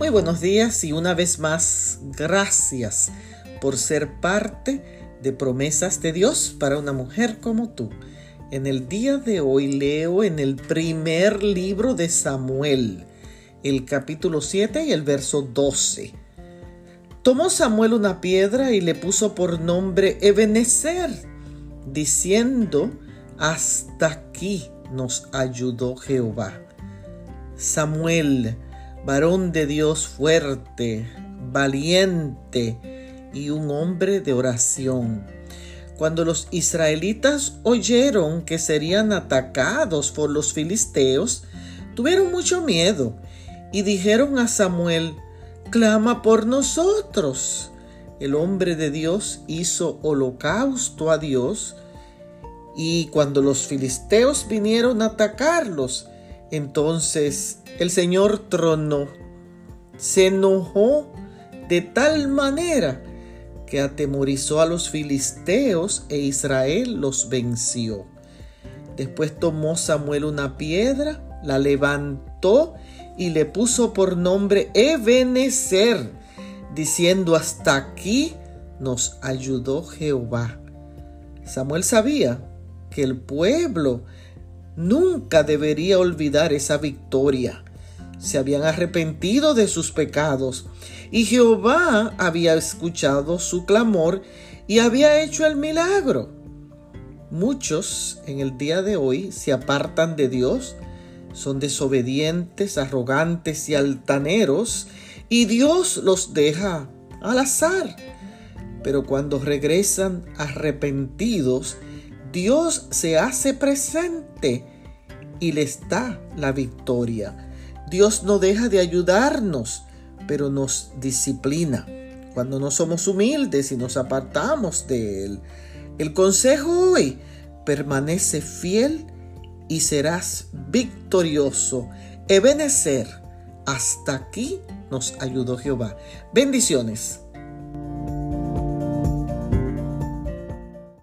Muy buenos días y una vez más gracias por ser parte de promesas de Dios para una mujer como tú. En el día de hoy leo en el primer libro de Samuel, el capítulo 7 y el verso 12. Tomó Samuel una piedra y le puso por nombre Ebenezer, diciendo, hasta aquí nos ayudó Jehová. Samuel, varón de Dios fuerte, valiente y un hombre de oración. Cuando los israelitas oyeron que serían atacados por los filisteos, tuvieron mucho miedo y dijeron a Samuel, clama por nosotros. El hombre de Dios hizo holocausto a Dios y cuando los filisteos vinieron a atacarlos, entonces el Señor tronó, se enojó de tal manera que atemorizó a los filisteos e Israel los venció. Después tomó Samuel una piedra, la levantó y le puso por nombre Ebenezer, diciendo hasta aquí nos ayudó Jehová. Samuel sabía que el pueblo nunca debería olvidar esa victoria. Se habían arrepentido de sus pecados y Jehová había escuchado su clamor y había hecho el milagro. Muchos en el día de hoy se apartan de Dios, son desobedientes, arrogantes y altaneros y Dios los deja al azar. Pero cuando regresan arrepentidos, Dios se hace presente y les da la victoria. Dios no deja de ayudarnos, pero nos disciplina cuando no somos humildes y nos apartamos de Él. El consejo hoy, permanece fiel y serás victorioso. Ebenecer, hasta aquí nos ayudó Jehová. Bendiciones.